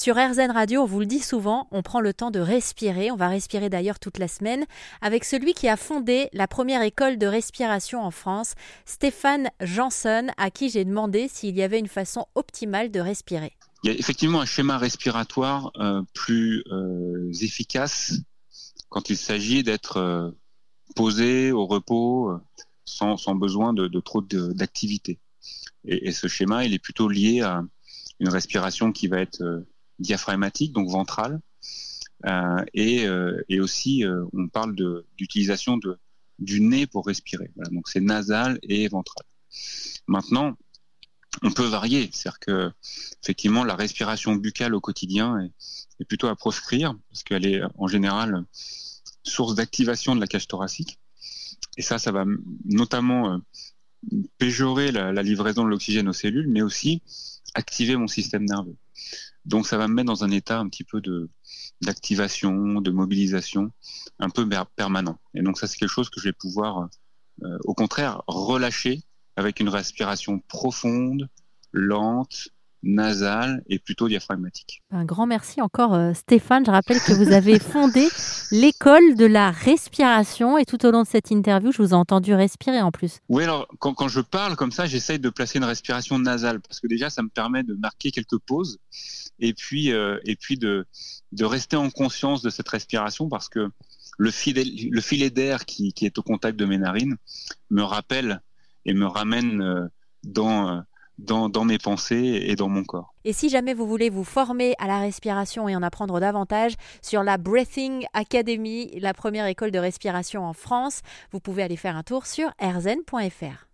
Sur RZN Radio, on vous le dit souvent, on prend le temps de respirer. On va respirer d'ailleurs toute la semaine avec celui qui a fondé la première école de respiration en France, Stéphane Janson, à qui j'ai demandé s'il y avait une façon optimale de respirer. Il y a effectivement un schéma respiratoire euh, plus euh, efficace quand il s'agit d'être euh, posé au repos sans, besoin de, trop d'activité. Et, et, ce schéma, il est plutôt lié à une respiration qui va être diaphragmatique, donc ventrale, et, et, aussi on parle d'utilisation du nez pour respirer. donc c'est nasal et ventral. Maintenant, on peut varier. C'est-à-dire que effectivement la respiration buccale au quotidien est, plutôt à proscrire parce qu'elle est en général source d'activation de la cage thoracique. Et ça, ça va notamment euh, péjorer la, livraison de l'oxygène aux cellules, mais aussi activer mon système nerveux. Donc ça va me mettre dans un état un petit peu de d'activation, de mobilisation, un peu permanent. Et donc ça, c'est quelque chose que je vais pouvoir, euh, au contraire, relâcher avec une respiration profonde, lente, nasale et plutôt diaphragmatique. Un grand merci encore euh, Stéphane. Je rappelle que vous avez fondé l'école de la respiration et tout au long de cette interview, je vous ai entendu respirer en plus. Oui, alors quand, je parle comme ça, j'essaye de placer une respiration nasale parce que déjà ça me permet de marquer quelques pauses et puis, euh, et puis de, de rester en conscience de cette respiration parce que le filet, le filet d'air qui, qui est au contact de mes narines me rappelle et me ramène euh, dans, euh, dans, mes pensées et dans mon corps. Et si jamais vous voulez vous former à la respiration et en apprendre davantage sur la Breathing Academy, la première école de respiration en France, vous pouvez aller faire un tour sur erzen.fr.